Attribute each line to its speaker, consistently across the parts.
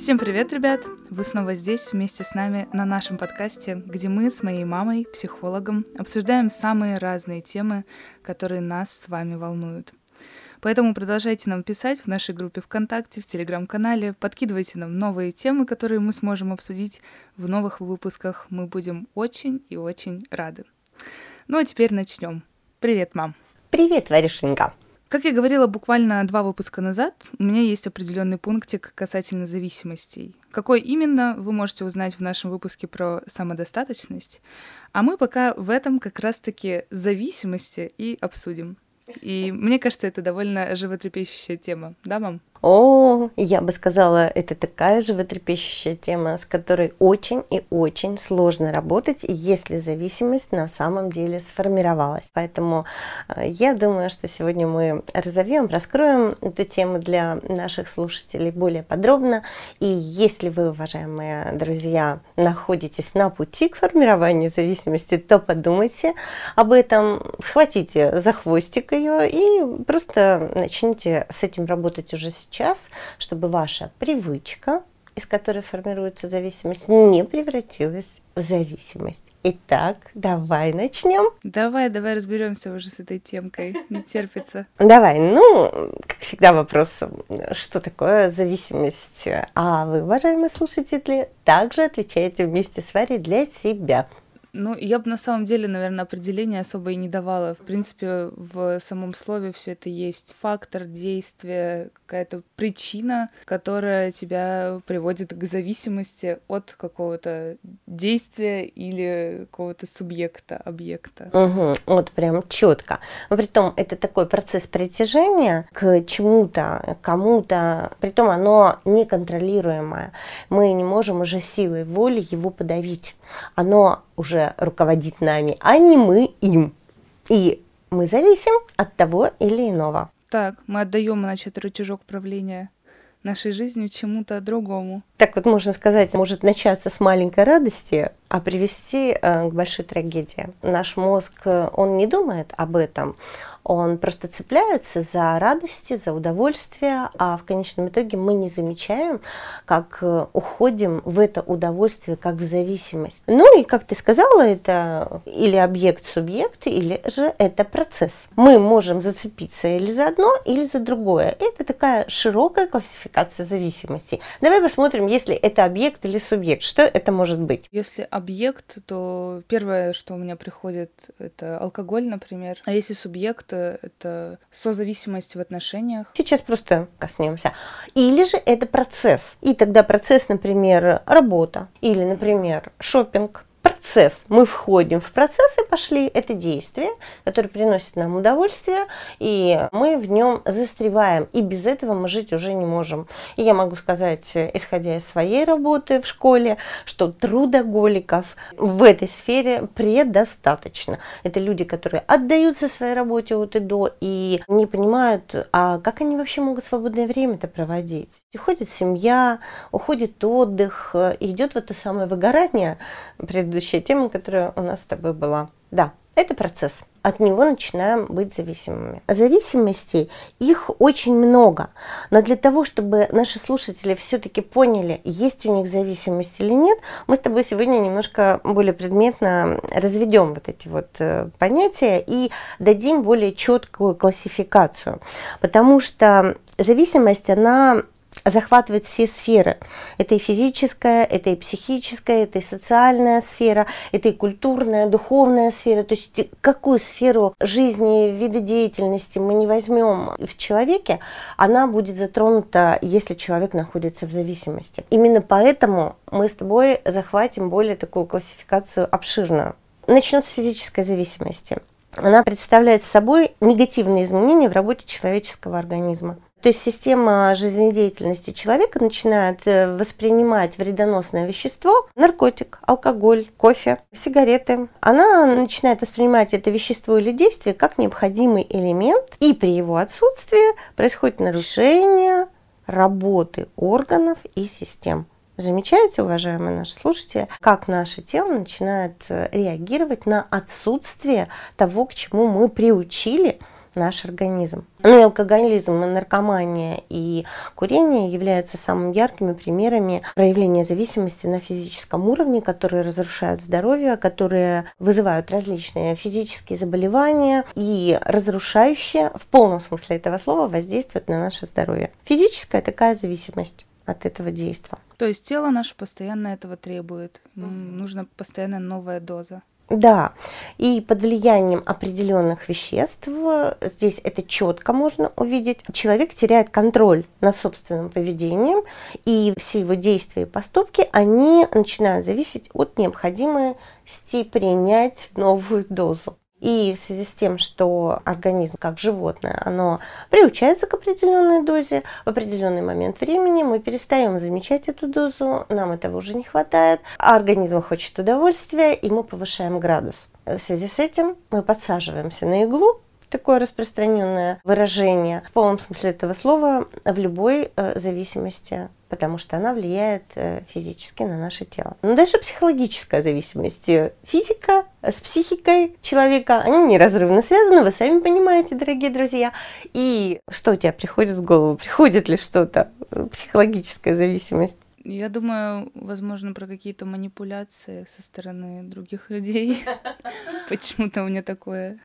Speaker 1: Всем привет, ребят! Вы снова здесь вместе с нами на нашем подкасте, где мы с моей мамой, психологом, обсуждаем самые разные темы, которые нас с вами волнуют. Поэтому продолжайте нам писать в нашей группе ВКонтакте, в Телеграм-канале, подкидывайте нам новые темы, которые мы сможем обсудить в новых выпусках. Мы будем очень и очень рады. Ну а теперь начнем. Привет, мам!
Speaker 2: Привет, Варюшенька!
Speaker 1: Как я говорила буквально два выпуска назад, у меня есть определенный пунктик касательно зависимостей. Какой именно, вы можете узнать в нашем выпуске про самодостаточность. А мы пока в этом как раз-таки зависимости и обсудим. И мне кажется, это довольно животрепещущая тема, да, мам?
Speaker 2: О, я бы сказала, это такая животрепещущая тема, с которой очень и очень сложно работать, если зависимость на самом деле сформировалась. Поэтому э, я думаю, что сегодня мы разовьем, раскроем эту тему для наших слушателей более подробно. И если вы, уважаемые друзья, находитесь на пути к формированию зависимости, то подумайте об этом, схватите за хвостик ее и просто начните с этим работать уже сейчас сейчас, чтобы ваша привычка, из которой формируется зависимость, не превратилась в зависимость. Итак, давай начнем.
Speaker 1: Давай, давай разберемся уже с этой темкой. Не терпится.
Speaker 2: Давай, ну, как всегда вопрос, что такое зависимость? А вы, уважаемые слушатели, также отвечаете вместе с Варей для себя.
Speaker 1: Ну, я бы на самом деле, наверное, определения особо и не давала. В принципе, в самом слове все это есть. Фактор действия, какая-то причина, которая тебя приводит к зависимости от какого-то действия или какого-то субъекта, объекта.
Speaker 2: Угу, вот прям четко. Но притом это такой процесс притяжения к чему-то, кому-то, притом оно неконтролируемое. Мы не можем уже силой воли его подавить. Оно уже руководит нами, а не мы им. И мы зависим от того или иного.
Speaker 1: Так, мы отдаем, значит, рычажок правления нашей жизнью чему-то другому.
Speaker 2: Так вот можно сказать, может начаться с маленькой радости, а привести э, к большой трагедии. Наш мозг, э, он не думает об этом, он просто цепляется за радости, за удовольствие, а в конечном итоге мы не замечаем, как э, уходим в это удовольствие, как в зависимость. Ну и, как ты сказала, это или объект-субъект, или же это процесс. Мы можем зацепиться или за одно, или за другое. Это такая широкая классификация зависимости. Давай посмотрим, если это объект или субъект, что это может быть.
Speaker 1: Если объект, то первое, что у меня приходит, это алкоголь, например. А если субъект, это созависимость в отношениях.
Speaker 2: Сейчас просто коснемся. Или же это процесс. И тогда процесс, например, работа или, например, шопинг процесс. Мы входим в процесс и пошли. Это действие, которое приносит нам удовольствие, и мы в нем застреваем. И без этого мы жить уже не можем. И я могу сказать, исходя из своей работы в школе, что трудоголиков в этой сфере предостаточно. Это люди, которые отдаются своей работе от и до и не понимают, а как они вообще могут свободное время-то проводить. Уходит семья, уходит отдых, идет вот это самое выгорание предыдущее предыдущая тема, которая у нас с тобой была. Да, это процесс. От него начинаем быть зависимыми. Зависимостей их очень много. Но для того, чтобы наши слушатели все-таки поняли, есть у них зависимость или нет, мы с тобой сегодня немножко более предметно разведем вот эти вот э, понятия и дадим более четкую классификацию. Потому что зависимость, она захватывает все сферы. Это и физическая, это и психическая, это и социальная сфера, это и культурная, духовная сфера. То есть какую сферу жизни, вида деятельности мы не возьмем в человеке, она будет затронута, если человек находится в зависимости. Именно поэтому мы с тобой захватим более такую классификацию обширную. Начнем с физической зависимости. Она представляет собой негативные изменения в работе человеческого организма. То есть система жизнедеятельности человека начинает э, воспринимать вредоносное вещество, наркотик, алкоголь, кофе, сигареты. Она начинает воспринимать это вещество или действие как необходимый элемент, и при его отсутствии происходит нарушение работы органов и систем. Замечаете, уважаемые наши слушатели, как наше тело начинает э, реагировать на отсутствие того, к чему мы приучили наш организм. Ну и алкоголизм, и наркомания, и курение являются самыми яркими примерами проявления зависимости на физическом уровне, которые разрушают здоровье, которые вызывают различные физические заболевания и разрушающие в полном смысле этого слова воздействуют на наше здоровье. Физическая такая зависимость от этого действия.
Speaker 1: То есть тело наше постоянно этого требует. Mm-hmm. Нужна постоянно новая доза.
Speaker 2: Да, и под влиянием определенных веществ, здесь это четко можно увидеть, человек теряет контроль над собственным поведением, и все его действия и поступки, они начинают зависеть от необходимости принять новую дозу. И в связи с тем, что организм, как животное, оно приучается к определенной дозе, в определенный момент времени мы перестаем замечать эту дозу, нам этого уже не хватает, а организм хочет удовольствия, и мы повышаем градус. В связи с этим мы подсаживаемся на иглу, такое распространенное выражение в полном смысле этого слова в любой э, зависимости потому что она влияет э, физически на наше тело. Но дальше психологическая зависимость. Физика с психикой человека, они неразрывно связаны, вы сами понимаете, дорогие друзья. И что у тебя приходит в голову? Приходит ли что-то? Психологическая зависимость.
Speaker 1: Я думаю, возможно, про какие-то манипуляции со стороны других людей. Почему-то у меня такое.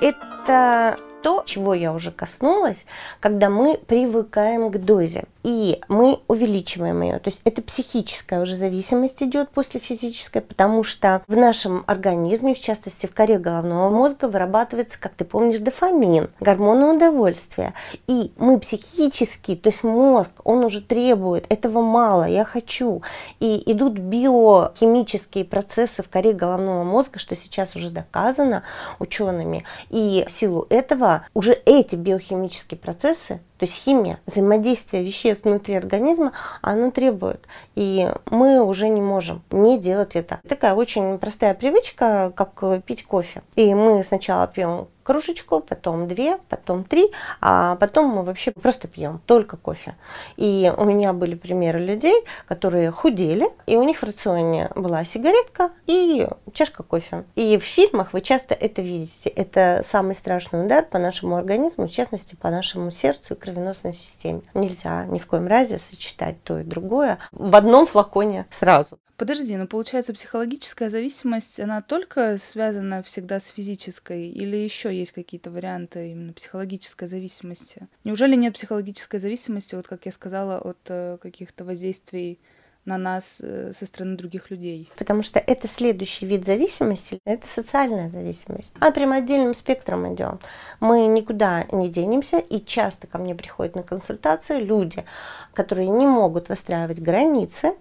Speaker 2: Это то, чего я уже коснулась, когда мы привыкаем к дозе и мы увеличиваем ее. То есть это психическая уже зависимость идет после физической, потому что в нашем организме, в частности в коре головного мозга, вырабатывается, как ты помнишь, дофамин, гормоны удовольствия. И мы психически, то есть мозг, он уже требует, этого мало, я хочу. И идут биохимические процессы в коре головного мозга, что сейчас уже доказано учеными. И в силу этого уже эти биохимические процессы то есть химия, взаимодействие веществ внутри организма, оно требует. И мы уже не можем не делать это. Такая очень простая привычка, как пить кофе. И мы сначала пьем кружечку, потом две, потом три, а потом мы вообще просто пьем только кофе. И у меня были примеры людей, которые худели, и у них в рационе была сигаретка и чашка кофе. И в фильмах вы часто это видите. Это самый страшный удар по нашему организму, в частности, по нашему сердцу и кровеносной системе. Нельзя ни в коем разе сочетать то и другое в одном флаконе сразу.
Speaker 1: Подожди, но получается психологическая зависимость, она только связана всегда с физической или еще есть какие-то варианты именно психологической зависимости? Неужели нет психологической зависимости, вот как я сказала, от э, каких-то воздействий на нас э, со стороны других людей.
Speaker 2: Потому что это следующий вид зависимости, это социальная зависимость. А прям отдельным спектром идем. Мы никуда не денемся, и часто ко мне приходят на консультацию люди, которые не могут выстраивать границы,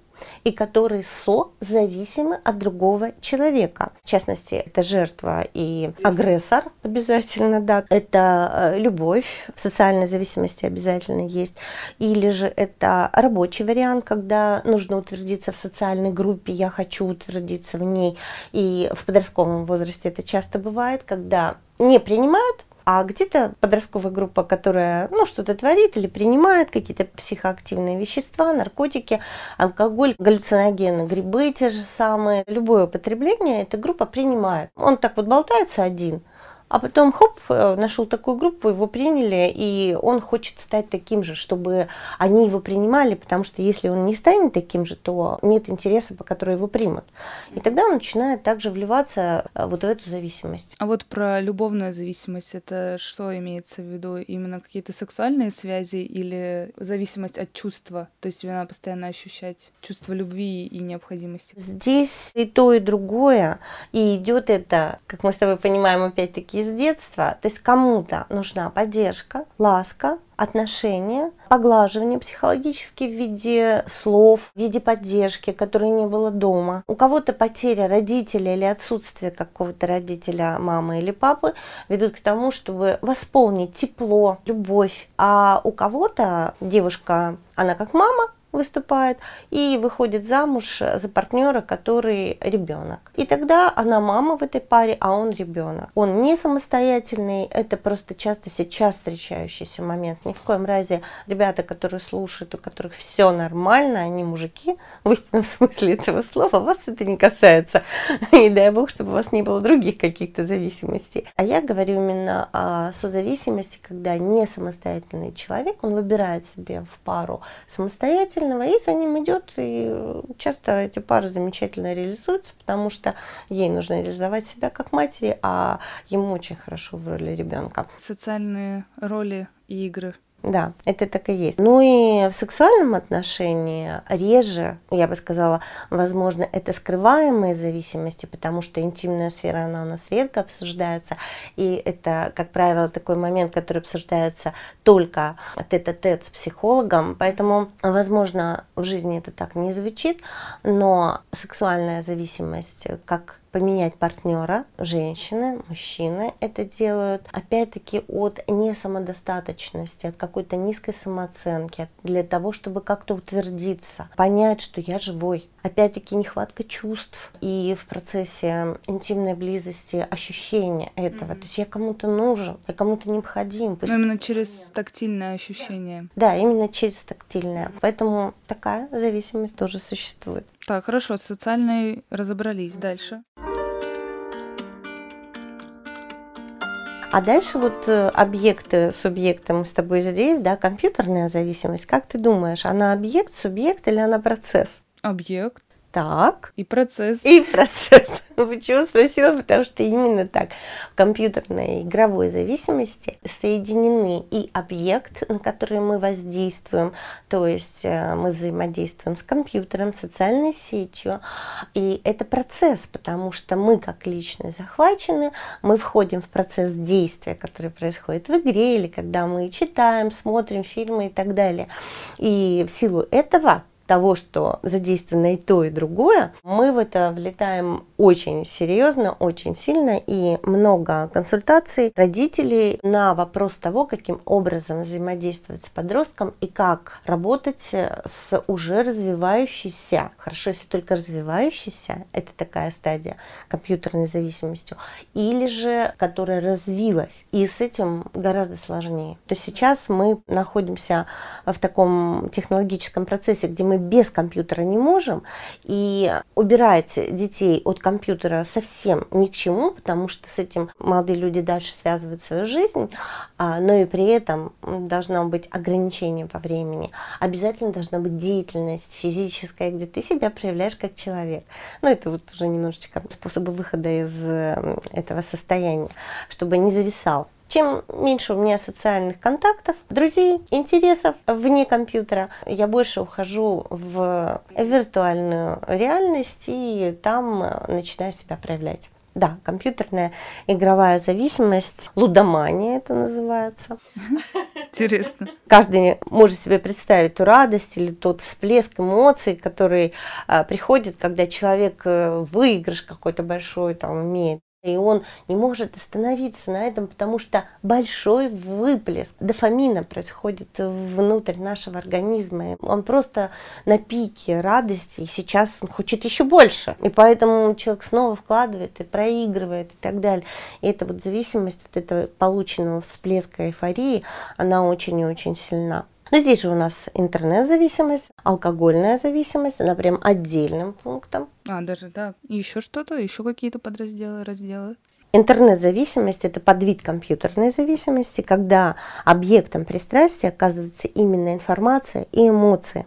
Speaker 2: и которые созависимы от другого человека. В частности, это жертва и агрессор обязательно, да. Это э, любовь, социальной зависимости обязательно есть. Или же это рабочий вариант, когда нужно утвердиться в социальной группе, я хочу утвердиться в ней. И в подростковом возрасте это часто бывает, когда не принимают а где-то подростковая группа, которая ну, что-то творит или принимает какие-то психоактивные вещества, наркотики, алкоголь, галлюциногены, грибы те же самые. Любое употребление эта группа принимает. Он так вот болтается один – а потом, хоп, э, нашел такую группу, его приняли, и он хочет стать таким же, чтобы они его принимали, потому что если он не станет таким же, то нет интереса, по которому его примут. И тогда он начинает также вливаться э, вот в эту зависимость.
Speaker 1: А вот про любовную зависимость, это что имеется в виду? Именно какие-то сексуальные связи или зависимость от чувства? То есть тебе надо постоянно ощущать чувство любви и необходимости?
Speaker 2: Здесь и то, и другое. И идет это, как мы с тобой понимаем, опять-таки, из детства. То есть кому-то нужна поддержка, ласка, отношения, поглаживание психологически в виде слов, в виде поддержки, которой не было дома. У кого-то потеря родителя или отсутствие какого-то родителя, мамы или папы ведут к тому, чтобы восполнить тепло, любовь. А у кого-то девушка, она как мама, выступает и выходит замуж за партнера, который ребенок. И тогда она мама в этой паре, а он ребенок. Он не самостоятельный, это просто часто сейчас встречающийся момент. Ни в коем разе ребята, которые слушают, у которых все нормально, они мужики, в истинном смысле этого слова, вас это не касается. И дай бог, чтобы у вас не было других каких-то зависимостей. А я говорю именно о созависимости, когда не самостоятельный человек, он выбирает себе в пару самостоятельного и за ним идет. И часто эти пары замечательно реализуются, потому что ей нужно реализовать себя как матери, а ему очень хорошо в роли ребенка.
Speaker 1: Социальные роли и игры
Speaker 2: да, это так и есть. Ну и в сексуальном отношении реже, я бы сказала, возможно, это скрываемые зависимости, потому что интимная сфера, она у нас редко обсуждается. И это, как правило, такой момент, который обсуждается только тет-а-тет с психологом. Поэтому, возможно, в жизни это так не звучит, но сексуальная зависимость как поменять партнера, женщины, мужчины это делают, опять-таки от несамодостаточности, от какой-то низкой самооценки, для того, чтобы как-то утвердиться, понять, что я живой. Опять-таки нехватка чувств и в процессе интимной близости ощущения этого. Mm-hmm. То есть я кому-то нужен, я кому-то необходим.
Speaker 1: Но именно через тактильное ощущение.
Speaker 2: Да, именно через тактильное. Поэтому такая зависимость тоже существует.
Speaker 1: Так, хорошо, с социальной разобрались. Дальше.
Speaker 2: А дальше вот э, объекты, субъекты мы с тобой здесь, да, компьютерная зависимость. Как ты думаешь, она объект, субъект или она процесс?
Speaker 1: Объект.
Speaker 2: Так.
Speaker 1: И процесс.
Speaker 2: И процесс. Почему спросила? Потому что именно так. В компьютерной игровой зависимости соединены и объект, на который мы воздействуем, то есть э, мы взаимодействуем с компьютером, социальной сетью. И это процесс, потому что мы как личность захвачены, мы входим в процесс действия, который происходит в игре или когда мы читаем, смотрим фильмы и так далее. И в силу этого того, что задействовано и то, и другое, мы в это влетаем очень серьезно, очень сильно и много консультаций родителей на вопрос того, каким образом взаимодействовать с подростком и как работать с уже развивающейся, хорошо, если только развивающейся, это такая стадия компьютерной зависимостью, или же которая развилась, и с этим гораздо сложнее. То есть сейчас мы находимся в таком технологическом процессе, где мы без компьютера не можем, и убирать детей от компьютера совсем ни к чему, потому что с этим молодые люди дальше связывают свою жизнь, а, но и при этом должно быть ограничение по времени. Обязательно должна быть деятельность физическая, где ты себя проявляешь как человек. Ну, это вот уже немножечко способы выхода из этого состояния, чтобы не зависал чем меньше у меня социальных контактов, друзей, интересов вне компьютера, я больше ухожу в виртуальную реальность и там начинаю себя проявлять. Да, компьютерная игровая зависимость, лудомания это называется.
Speaker 1: Интересно.
Speaker 2: Каждый может себе представить ту радость или тот всплеск эмоций, который а, приходит, когда человек э, выигрыш какой-то большой там имеет. И он не может остановиться на этом, потому что большой выплеск дофамина происходит внутрь нашего организма. Он просто на пике радости, и сейчас он хочет еще больше. И поэтому человек снова вкладывает и проигрывает и так далее. И эта вот зависимость от этого полученного всплеска эйфории, она очень и очень сильна. Но здесь же у нас интернет-зависимость, алкогольная зависимость, она прям отдельным пунктом.
Speaker 1: А, даже так. И еще что-то, еще какие-то подразделы, разделы?
Speaker 2: Интернет-зависимость – это подвид компьютерной зависимости, когда объектом пристрастия оказывается именно информация и эмоции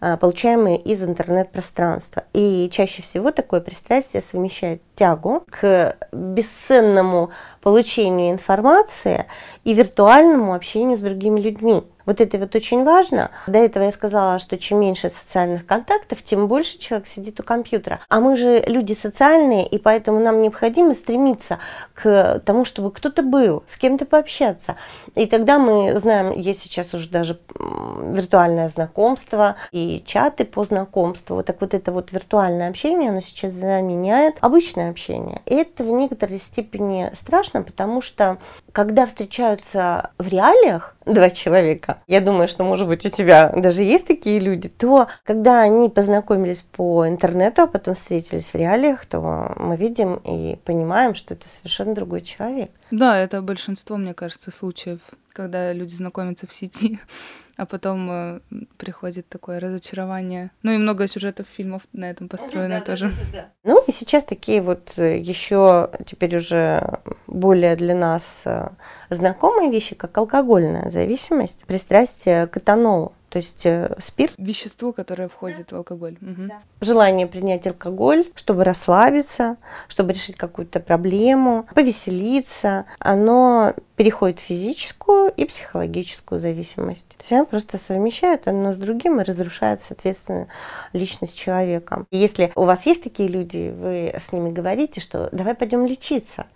Speaker 2: а, получаемые из интернет-пространства. И чаще всего такое пристрастие совмещает тягу к бесценному получению информации и виртуальному общению с другими людьми. Вот это вот очень важно. До этого я сказала, что чем меньше социальных контактов, тем больше человек сидит у компьютера. А мы же люди социальные, и поэтому нам необходимо стремиться к тому, чтобы кто-то был, с кем-то пообщаться. И тогда мы знаем, есть сейчас уже даже виртуальное знакомство и чаты по знакомству. Так вот это вот виртуальное общение, оно сейчас заменяет обычное общение. И это в некоторой степени страшно, потому что когда встречаются в реалиях, два человека, я думаю, что, может быть, у тебя даже есть такие люди, то когда они познакомились по интернету, а потом встретились в реалиях, то мы видим и понимаем, что это совершенно другой человек.
Speaker 1: Да, это большинство, мне кажется, случаев, когда люди знакомятся в сети, а потом э, приходит такое разочарование. Ну и много сюжетов фильмов на этом построено да, тоже. Да, да,
Speaker 2: да. Ну и сейчас такие вот э, еще теперь уже более для нас э, знакомые вещи, как алкогольная зависимость, пристрастие к этанолу то есть э, спирт.
Speaker 1: Вещество, которое входит да. в алкоголь. Угу.
Speaker 2: Да. Желание принять алкоголь, чтобы расслабиться, чтобы решить какую-то проблему, повеселиться, оно переходит в физическую и психологическую зависимость. То есть она просто совмещает одно с другим и разрушает, соответственно, личность человека. И если у вас есть такие люди, вы с ними говорите, что давай пойдем лечиться,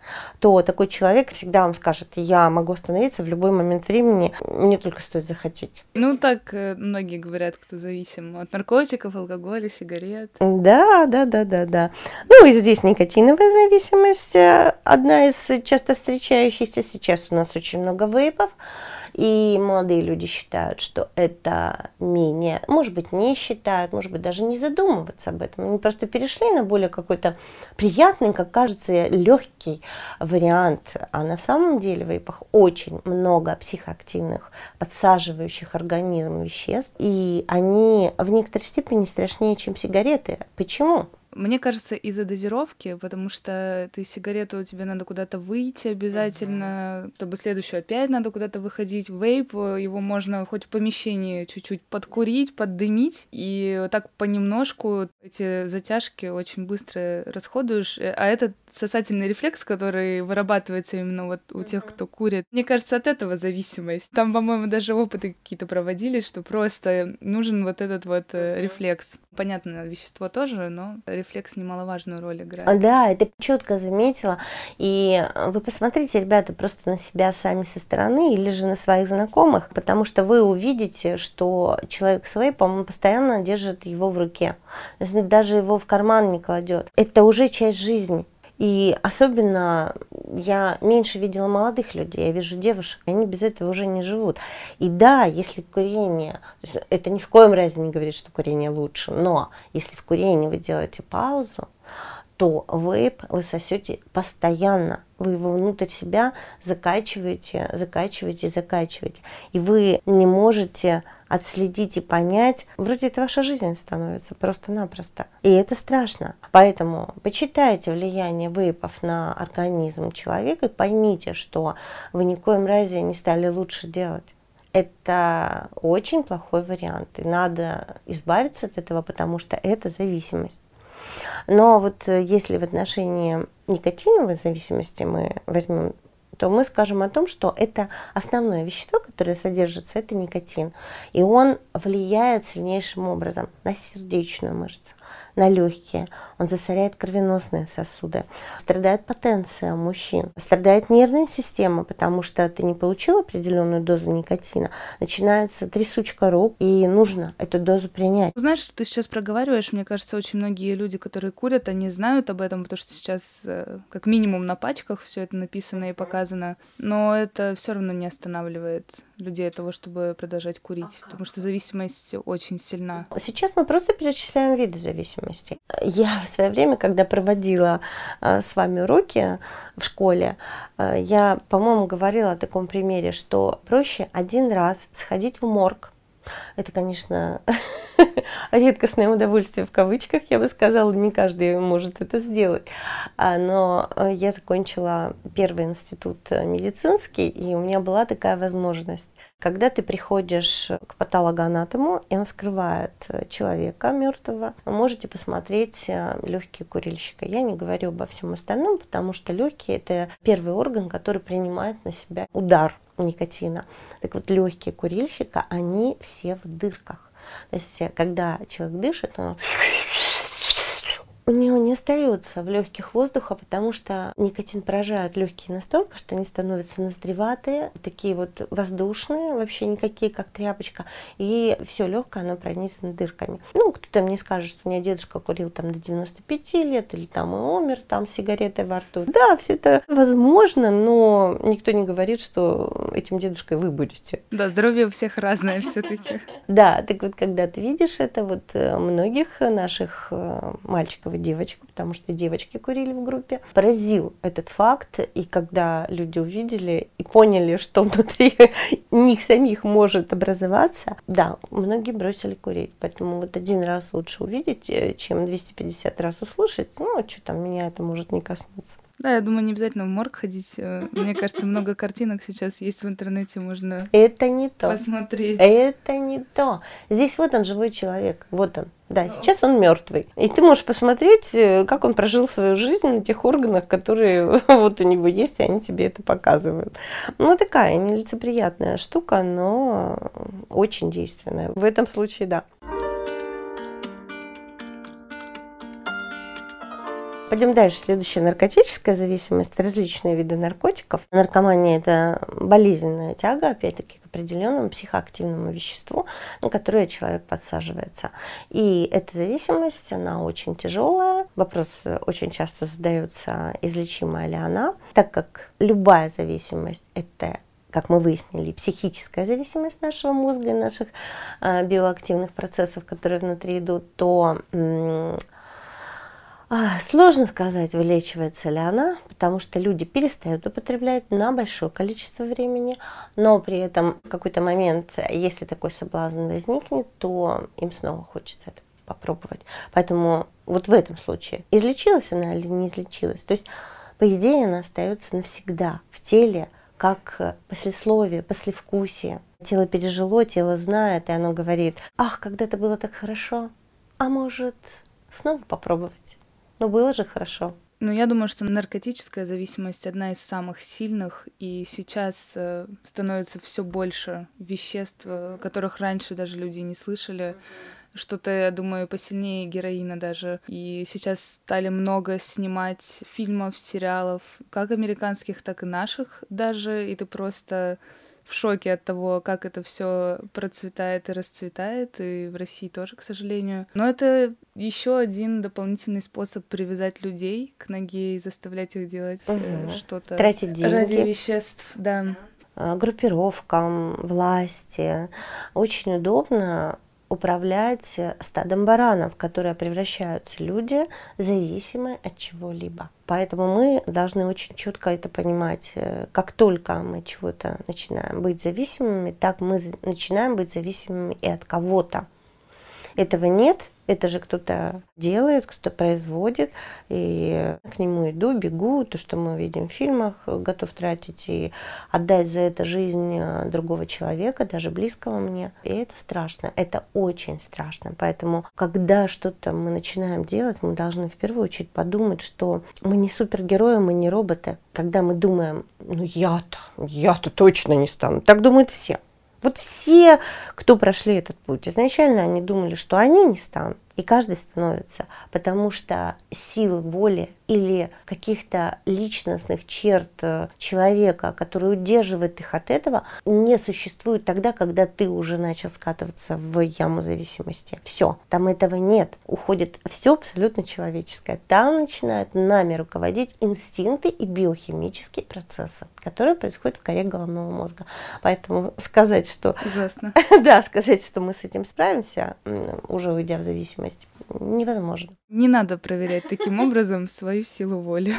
Speaker 2: то такой человек всегда вам скажет, я могу остановиться в любой момент времени, мне только стоит захотеть.
Speaker 1: Ну так э, многие говорят, кто зависим от наркотиков, алкоголя, сигарет.
Speaker 2: Да, да, да, да, да. Ну и здесь никотиновая зависимость, э, одна из часто встречающихся сейчас у нас очень много вейпов, и молодые люди считают, что это менее, может быть, не считают, может быть, даже не задумываться об этом. Они просто перешли на более какой-то приятный, как кажется, легкий вариант. А на самом деле в вейпах очень много психоактивных, подсаживающих организм веществ, и они в некоторой степени страшнее, чем сигареты. Почему?
Speaker 1: Мне кажется, из-за дозировки, потому что ты сигарету, тебе надо куда-то выйти обязательно, mm-hmm. чтобы следующую опять надо куда-то выходить. Вейп, его можно хоть в помещении чуть-чуть подкурить, поддымить, и вот так понемножку эти затяжки очень быстро расходуешь, а этот сосательный рефлекс, который вырабатывается именно вот у тех, кто курит. Мне кажется, от этого зависимость. Там, по-моему, даже опыты какие-то проводили, что просто нужен вот этот вот э, рефлекс. Понятно, вещество тоже, но рефлекс немаловажную роль играет.
Speaker 2: Да, это четко заметила. И вы посмотрите, ребята, просто на себя сами со стороны или же на своих знакомых, потому что вы увидите, что человек с вейпом, он постоянно держит его в руке. Даже его в карман не кладет. Это уже часть жизни. И особенно я меньше видела молодых людей, я вижу девушек, они без этого уже не живут. И да, если курение, это ни в коем разе не говорит, что курение лучше, но если в курении вы делаете паузу, то вейп вы сосете постоянно. Вы его внутрь себя закачиваете, закачиваете, закачиваете. И вы не можете отследить и понять, вроде это ваша жизнь становится просто-напросто. И это страшно. Поэтому почитайте влияние вейпов на организм человека и поймите, что вы ни в коем разе не стали лучше делать. Это очень плохой вариант. И надо избавиться от этого, потому что это зависимость. Но вот э, если в отношении никотиновой зависимости мы возьмем то мы скажем о том, что это основное вещество, которое содержится, это никотин. И он влияет сильнейшим образом на сердечную мышцу, на легкие, он засоряет кровеносные сосуды, страдает потенция мужчин, страдает нервная система, потому что ты не получил определенную дозу никотина, начинается трясучка рук, и нужно эту дозу принять.
Speaker 1: Знаешь, что ты сейчас проговариваешь, мне кажется, очень многие люди, которые курят, они знают об этом, потому что сейчас э, как минимум на пачках все это написано и показано, но это все равно не останавливает людей от того, чтобы продолжать курить, потому что зависимость очень сильна.
Speaker 2: Сейчас мы просто перечисляем виды зависимости. Я в свое время, когда проводила э, с вами уроки в школе, э, я, по-моему, говорила о таком примере, что проще один раз сходить в морг, это, конечно, редкостное удовольствие в кавычках, я бы сказала, не каждый может это сделать. А, но э, я закончила первый институт медицинский, и у меня была такая возможность. Когда ты приходишь к патологоанатому, и он скрывает человека мертвого, можете посмотреть э, легкие курильщика. Я не говорю обо всем остальном, потому что легкие это первый орган, который принимает на себя удар никотина. Так вот, легкие курильщика, они все в дырках. То есть, когда человек дышит, он у него не остается в легких воздуха, потому что никотин поражает легкие настолько, что они становятся ноздреватые, такие вот воздушные, вообще никакие, как тряпочка, и все легкое, оно пронизано дырками. Ну, кто-то мне скажет, что у меня дедушка курил там до 95 лет, или там и умер там с сигаретой во рту. Да, все это возможно, но никто не говорит, что этим дедушкой вы будете.
Speaker 1: Да, здоровье у всех разное все-таки.
Speaker 2: Да, так вот, когда ты видишь это, вот э, многих наших э, мальчиков и девочек, потому что девочки курили в группе, поразил этот факт, и когда люди увидели и поняли, что внутри них самих может образоваться, да, многие бросили курить. Поэтому вот один раз лучше увидеть, э, чем 250 раз услышать. Ну, а что там, меня это может не коснуться.
Speaker 1: Да, я думаю, не обязательно в морг ходить. Э, мне кажется, много картинок сейчас есть в интернете, можно
Speaker 2: Это не то.
Speaker 1: посмотреть.
Speaker 2: Это не то. Здесь вот он живой человек. Вот он. Да, сейчас он мертвый. И ты можешь посмотреть, э, как он прожил свою жизнь на тех органах, которые вот у него есть, и они тебе это показывают. Ну, такая нелицеприятная штука, но очень действенная. В этом случае, да. Пойдем дальше. Следующая наркотическая зависимость, различные виды наркотиков. Наркомания – это болезненная тяга, опять-таки, к определенному психоактивному веществу, на которое человек подсаживается. И эта зависимость, она очень тяжелая. Вопрос очень часто задается, излечимая ли она, так как любая зависимость – это как мы выяснили, психическая зависимость нашего мозга и наших э, биоактивных процессов, которые внутри идут, то а, сложно сказать, вылечивается ли она, потому что люди перестают употреблять на большое количество времени, но при этом в какой-то момент, если такой соблазн возникнет, то им снова хочется это попробовать. Поэтому вот в этом случае, излечилась она или не излечилась, то есть по идее она остается навсегда в теле, как послесловие, послевкусие. Тело пережило, тело знает, и оно говорит, ах, когда-то было так хорошо, а может снова попробовать. Но было же хорошо.
Speaker 1: Ну, я думаю, что наркотическая зависимость одна из самых сильных, и сейчас э, становится все больше веществ, э, которых раньше даже люди не слышали. Что-то, я думаю, посильнее героина даже. И сейчас стали много снимать фильмов, сериалов, как американских, так и наших даже. И ты просто в шоке от того, как это все процветает и расцветает, и в России тоже, к сожалению. Но это еще один дополнительный способ привязать людей к ноге и заставлять их делать угу. что-то
Speaker 2: Тратить деньги.
Speaker 1: ради веществ, да
Speaker 2: а, группировкам, власти. Очень удобно управлять стадом баранов, в которые превращаются люди, зависимые от чего-либо. Поэтому мы должны очень четко это понимать. Э, как только мы чего-то начинаем быть зависимыми, так мы начинаем быть зависимыми и от кого-то. Этого нет, это же кто-то делает, кто-то производит, и к нему иду, бегу, то, что мы видим в фильмах, готов тратить и отдать за это жизнь э, другого человека, даже близкого мне. И это страшно, это очень страшно. Поэтому, когда что-то мы начинаем делать, мы должны в первую очередь подумать, что мы не супергерои, мы не роботы. Когда мы думаем, ну я-то, я-то точно не стану. Так думают все. Вот все, кто прошли этот путь, изначально они думали, что они не станут, и каждый становится, потому что сил воли или каких-то личностных черт э, человека, которые удерживают их от этого, не существует тогда, когда ты уже начал скатываться в яму зависимости. Все, там этого нет. Уходит все абсолютно человеческое. Там начинают нами руководить инстинкты и биохимические процессы, которые происходят в коре головного мозга. Поэтому сказать, что...
Speaker 1: Ужасно.
Speaker 2: Да, сказать, что мы с этим справимся, уже уйдя в зависимость, невозможно.
Speaker 1: Не надо проверять таким образом свою силу воли.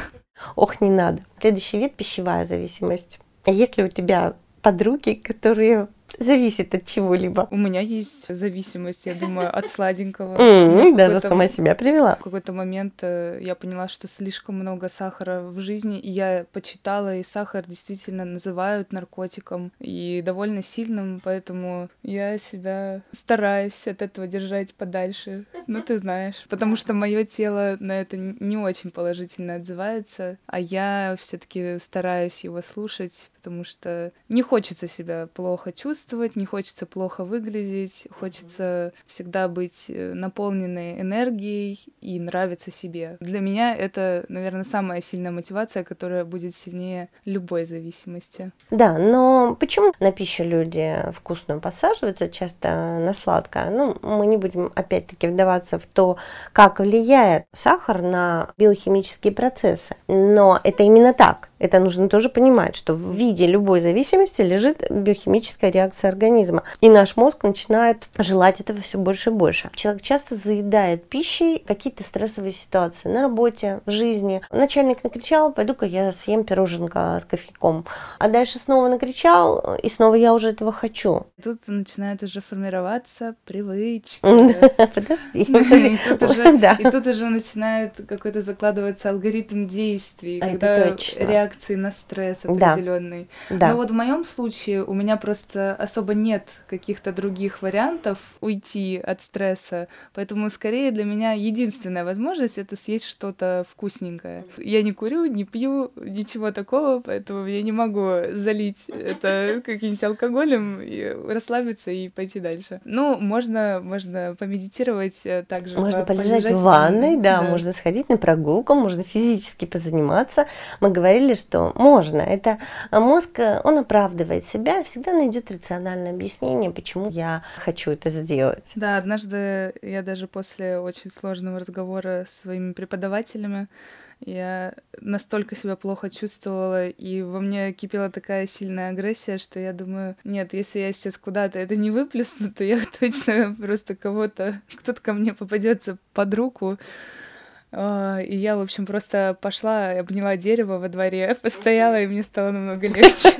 Speaker 2: Ох, не надо. Следующий вид – пищевая зависимость. А есть ли у тебя подруги, которые зависит от чего-либо.
Speaker 1: У меня есть зависимость, я думаю, от сладенького.
Speaker 2: Mm-hmm, даже сама себя привела.
Speaker 1: В какой-то момент э, я поняла, что слишком много сахара в жизни, и я почитала, и сахар действительно называют наркотиком, и довольно сильным, поэтому я себя стараюсь от этого держать подальше. Ну, ты знаешь. Потому что мое тело на это не очень положительно отзывается, а я все таки стараюсь его слушать, потому что не хочется себя плохо чувствовать, чувствовать, не хочется плохо выглядеть, хочется всегда быть э, наполненной энергией и нравиться себе. Для меня это, наверное, самая сильная мотивация, которая будет сильнее любой зависимости.
Speaker 2: Да, но почему на пищу люди вкусную посаживаются, часто на сладкое? Ну, мы не будем опять-таки вдаваться в то, как влияет сахар на биохимические процессы. Но это именно так. Это нужно тоже понимать, что в виде любой зависимости лежит биохимическая реакция организма. И наш мозг начинает желать этого все больше и больше. Человек часто заедает пищей какие-то стрессовые ситуации на работе, в жизни. Начальник накричал, пойду-ка я съем пироженка с кофейком. А дальше снова накричал, и снова я уже этого хочу.
Speaker 1: Тут начинает уже формироваться привычка.
Speaker 2: Подожди.
Speaker 1: И тут уже начинает какой-то закладываться алгоритм действий, когда реакция реакции на стресс определенный. Но вот в моем случае у меня просто особо нет каких-то других вариантов уйти от стресса, поэтому скорее для меня единственная возможность это съесть что-то вкусненькое. Я не курю, не пью, ничего такого, поэтому я не могу залить это каким-нибудь алкоголем и расслабиться и пойти дальше. Ну, можно, можно помедитировать э, также.
Speaker 2: Можно полежать в ванной, да, да, можно сходить на прогулку, можно физически позаниматься. Мы говорили, что можно. Это мозг, он оправдывает себя, всегда найдет рациональное объяснение, почему я хочу это сделать.
Speaker 1: Да, однажды я даже после очень сложного разговора с своими преподавателями я настолько себя плохо чувствовала, и во мне кипела такая сильная агрессия, что я думаю, нет, если я сейчас куда-то это не выплесну, то я точно просто кого-то, кто-то ко мне попадется под руку, и я, в общем, просто пошла, обняла дерево во дворе, постояла, и мне стало намного легче.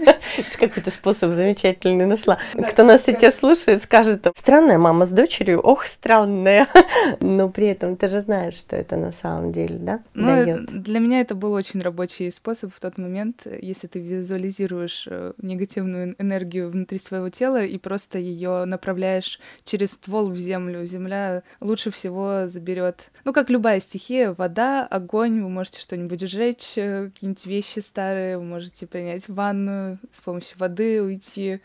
Speaker 2: Какой-то способ замечательный нашла. Кто нас сейчас слушает, скажет, странная мама с дочерью, ох, странная. Но при этом ты же знаешь, что это на самом деле, да?
Speaker 1: Ну, для меня это был очень рабочий способ в тот момент, если ты визуализируешь э, негативную энергию внутри своего тела и просто ее направляешь через ствол в землю. Земля лучше всего заберет, ну, как любая стихия, вода, огонь, вы можете что-нибудь сжечь, э, какие-нибудь вещи старые, вы можете принять ванну, с помощью воды уйти,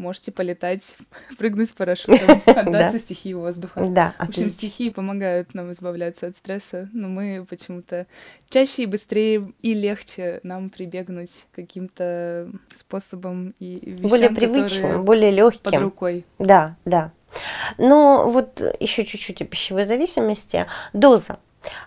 Speaker 1: можете полетать, прыгнуть с парашютом, отдаться стихии воздуха.
Speaker 2: Да,
Speaker 1: В общем, стихии помогают нам избавляться от стресса, но мы почему-то чаще и быстрее и легче нам прибегнуть каким-то способам и вещам,
Speaker 2: более привычным, более легким.
Speaker 1: Под рукой.
Speaker 2: Да, да. Но вот еще чуть-чуть о пищевой зависимости. Доза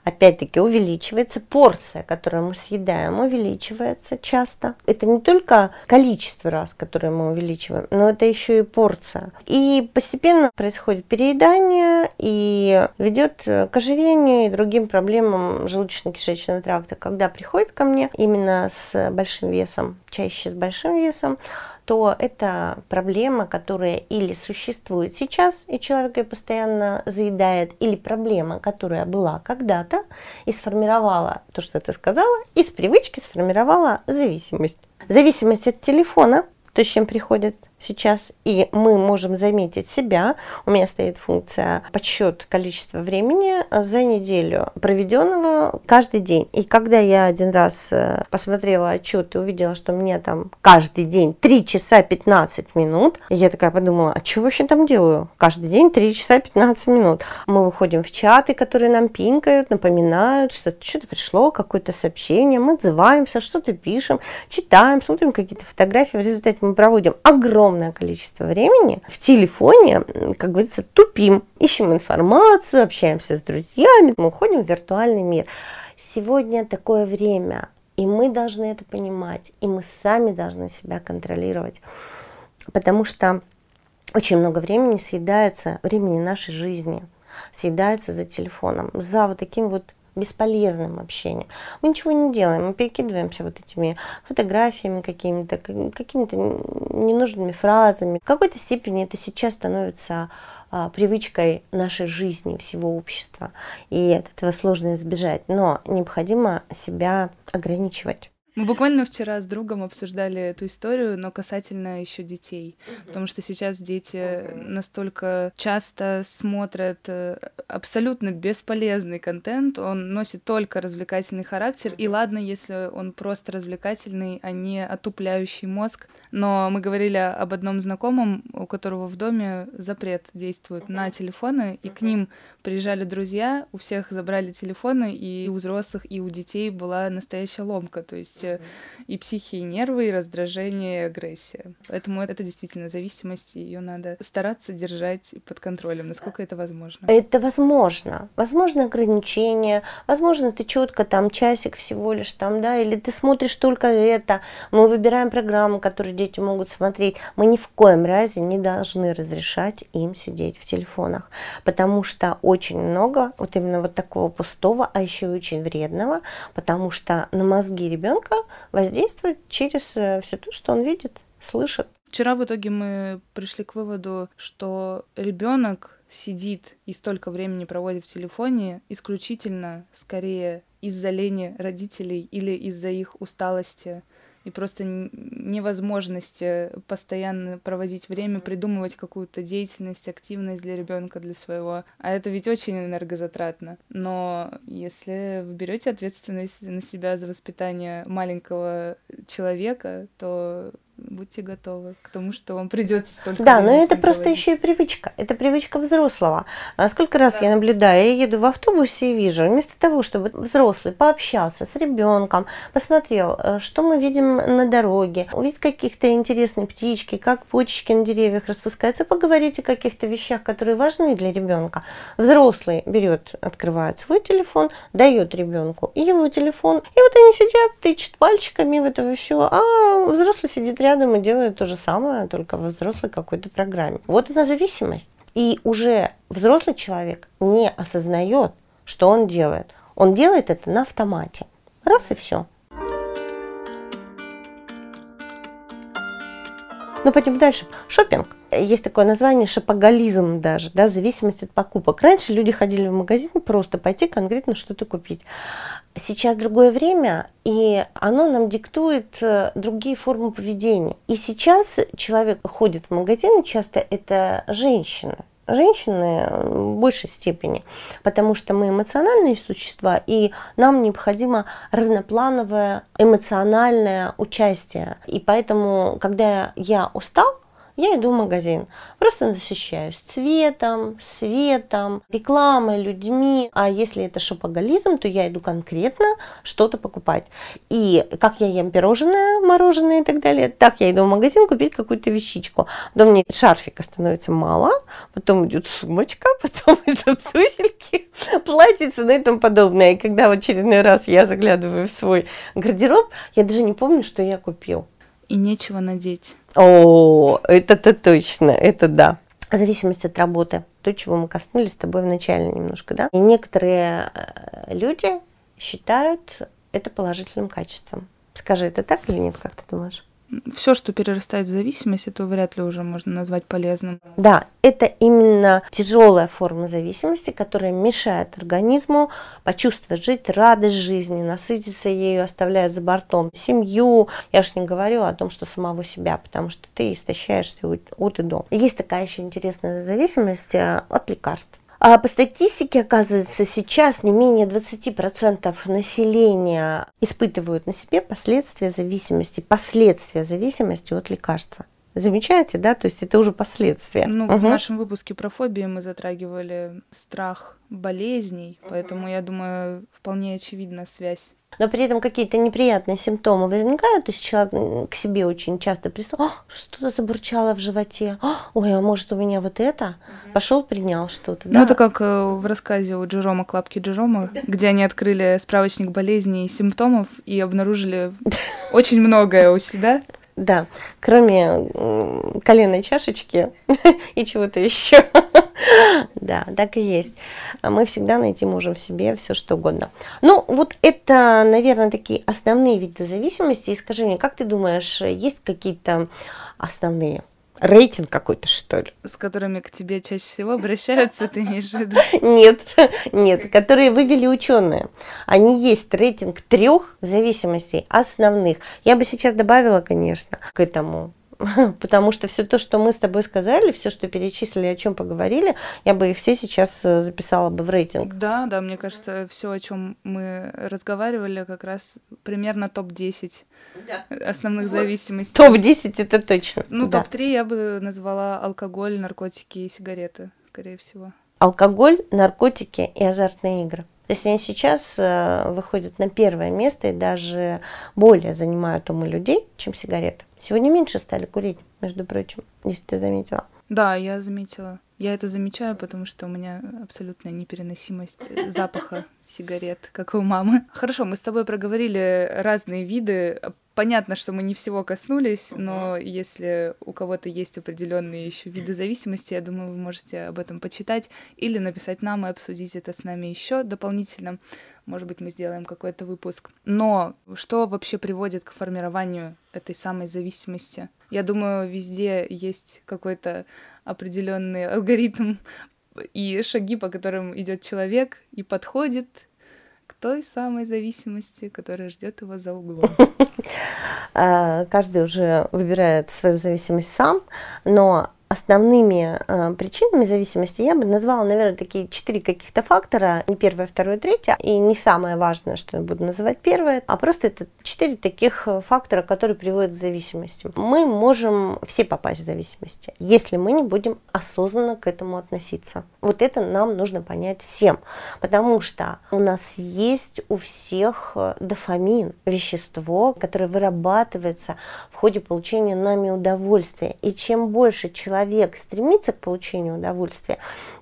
Speaker 2: опять-таки увеличивается, порция, которую мы съедаем, увеличивается часто. Это не только количество раз, которое мы увеличиваем, но это еще и порция. И постепенно происходит переедание и ведет к ожирению и другим проблемам желудочно-кишечного тракта. Когда приходит ко мне именно с большим весом, чаще с большим весом, то это проблема, которая или существует сейчас, и человек ее постоянно заедает, или проблема, которая была когда-то и сформировала то, что ты сказала, из привычки сформировала зависимость. Зависимость от телефона, то, с чем приходит сейчас, и мы можем заметить себя. У меня стоит функция подсчет количества времени за неделю, проведенного каждый день. И когда я один раз э, посмотрела отчет и увидела, что мне там каждый день 3 часа 15 минут, я такая подумала, а что вообще там делаю? Каждый день 3 часа 15 минут. Мы выходим в чаты, которые нам пинкают, напоминают, что что-то пришло, какое-то сообщение, мы отзываемся, что-то пишем, читаем, смотрим какие-то фотографии. В результате мы проводим огромное огромное количество времени в телефоне, как говорится, тупим, ищем информацию, общаемся с друзьями, мы уходим в виртуальный мир. Сегодня такое время, и мы должны это понимать, и мы сами должны себя контролировать, потому что очень много времени съедается, времени нашей жизни, съедается за телефоном, за вот таким вот бесполезным общением. Мы ничего не делаем, мы перекидываемся вот этими фотографиями какими-то, какими-то ненужными фразами. В какой-то степени это сейчас становится а, привычкой нашей жизни, всего общества. И от этого сложно избежать. Но необходимо себя ограничивать.
Speaker 1: Мы буквально вчера с другом обсуждали эту историю, но касательно еще детей. Потому что сейчас дети настолько часто смотрят э, абсолютно бесполезный контент, он носит только развлекательный характер. И ладно, если он просто развлекательный, а не отупляющий мозг. Но мы говорили об одном знакомом, у которого в доме запрет действует на телефоны, и к ним приезжали друзья, у всех забрали телефоны, и у взрослых, и у детей была настоящая ломка. То есть mm-hmm. и психи, и нервы, и раздражение, и агрессия. Поэтому это действительно зависимость, и ее надо стараться держать под контролем, насколько это возможно.
Speaker 2: Это возможно. Возможно ограничения, возможно, ты четко там часик всего лишь там, да, или ты смотришь только это. Мы выбираем программу, которую дети могут смотреть. Мы ни в коем разе не должны разрешать им сидеть в телефонах, потому что очень много вот именно вот такого пустого, а еще и очень вредного, потому что на мозги ребенка воздействует через э, все то, что он видит, слышит.
Speaker 1: Вчера в итоге мы пришли к выводу, что ребенок сидит и столько времени проводит в телефоне исключительно скорее из-за лени родителей или из-за их усталости и просто невозможности постоянно проводить время, придумывать какую-то деятельность, активность для ребенка, для своего. А это ведь очень энергозатратно. Но если вы берете ответственность на себя за воспитание маленького человека, то будьте готовы к тому, что вам придется столько
Speaker 2: Да, но это просто еще и привычка. Это привычка взрослого. А сколько раз да. я наблюдаю, я еду в автобусе и вижу, вместо того, чтобы взрослый пообщался с ребенком, посмотрел, э, что мы видим на дороге, увидеть каких-то интересные птички, как почечки на деревьях распускаются, поговорить о каких-то вещах, которые важны для ребенка. Взрослый берет, открывает свой телефон, дает ребенку его телефон, и вот они сидят, тычут пальчиками в это все, а взрослый сидит рядом и делает то же самое, только в взрослой какой-то программе. Вот она зависимость. И уже взрослый человек не осознает, что он делает. Он делает это на автомате. Раз и все. Ну, пойдем дальше. Шопинг. Есть такое название шопоголизм даже, да, зависимость от покупок. Раньше люди ходили в магазин просто пойти конкретно что-то купить. Сейчас другое время, и оно нам диктует э, другие формы поведения. И сейчас человек ходит в магазин, часто это женщина, женщины в большей степени, потому что мы эмоциональные существа, и нам необходимо разноплановое эмоциональное участие. И поэтому, когда я устал, я иду в магазин. Просто насыщаюсь цветом, светом, рекламой, людьми. А если это шопоголизм, то я иду конкретно что-то покупать. И как я ем пирожное, мороженое и так далее, так я иду в магазин купить какую-то вещичку. Потом мне шарфика становится мало, потом идет сумочка, потом идут тузельки, платьица ну и тому подобное. И когда в очередной раз я заглядываю в свой гардероб, я даже не помню, что я купил.
Speaker 1: И нечего надеть.
Speaker 2: О, это-то точно, это да. Зависимость от работы. То, чего мы коснулись с тобой вначале немножко, да. И некоторые э, люди считают это положительным качеством. Скажи, это так или нет, как ты думаешь?
Speaker 1: Все, что перерастает в зависимость, это вряд ли уже можно назвать полезным.
Speaker 2: Да, это именно тяжелая форма зависимости, которая мешает организму почувствовать жизнь, радость жизни, насытиться ею, оставляет за бортом семью. Я уж не говорю о том, что самого себя, потому что ты истощаешься от и до. Есть такая еще интересная зависимость э, от лекарств. А по статистике, оказывается, сейчас не менее 20% населения испытывают на себе последствия зависимости, последствия зависимости от лекарства. Замечаете, да? То есть это уже последствия.
Speaker 1: Ну, угу. в нашем выпуске про фобии мы затрагивали страх болезней, поэтому я думаю, вполне очевидна связь
Speaker 2: но при этом какие-то неприятные симптомы возникают, то есть человек к себе очень часто пристал, что-то забурчало в животе, ой, а может у меня вот это, пошел принял что-то.
Speaker 1: Ну да? это как э, в рассказе у Джерома Клапки Джерома, где они открыли справочник болезней и симптомов и обнаружили очень многое у себя.
Speaker 2: Да, кроме коленной чашечки и чего-то еще. Да, так и есть. Мы всегда найти можем в себе все что угодно. Ну, вот это, наверное, такие основные виды зависимости. И скажи мне, как ты думаешь, есть какие-то основные рейтинг какой-то, что ли.
Speaker 1: С которыми к тебе чаще всего обращаются, ты имеешь в виду?
Speaker 2: Нет, нет, которые вывели ученые. Они есть рейтинг трех зависимостей основных. Я бы сейчас добавила, конечно, к этому потому что все то, что мы с тобой сказали, все, что перечислили, о чем поговорили, я бы их все сейчас э, записала бы в рейтинг.
Speaker 1: Да, да, мне кажется, все, о чем мы разговаривали, как раз примерно топ-10 да. основных вот. зависимостей.
Speaker 2: Топ-10 это точно.
Speaker 1: Ну, да. топ-3 я бы назвала алкоголь, наркотики и сигареты, скорее всего.
Speaker 2: Алкоголь, наркотики и азартные игры. То есть они сейчас э, выходят на первое место и даже более занимают умы людей, чем сигареты. Сегодня меньше стали курить, между прочим, если ты заметила.
Speaker 1: Да, я заметила. Я это замечаю, потому что у меня абсолютная непереносимость запаха сигарет, как у мамы. Хорошо, мы с тобой проговорили разные виды. Понятно, что мы не всего коснулись, но если у кого-то есть определенные еще виды зависимости, я думаю, вы можете об этом почитать или написать нам и обсудить это с нами еще дополнительно. Может быть, мы сделаем какой-то выпуск. Но что вообще приводит к формированию этой самой зависимости? Я думаю, везде есть какой-то определенный алгоритм и шаги, по которым идет человек и подходит к той самой зависимости, которая ждет его за углом.
Speaker 2: А, каждый уже выбирает свою зависимость сам, но основными э, причинами зависимости я бы назвала, наверное, такие четыре каких-то фактора, не первое, второе, третье, и не самое важное, что я буду называть первое, а просто это четыре таких э, фактора, которые приводят к зависимости. Мы можем все попасть в зависимости, если мы не будем осознанно к этому относиться. Вот это нам нужно понять всем, потому что у нас есть у всех э, дофамин, вещество, которое вырабатывается в ходе получения нами удовольствия. И чем больше человек человек стремится к получению удовольствия,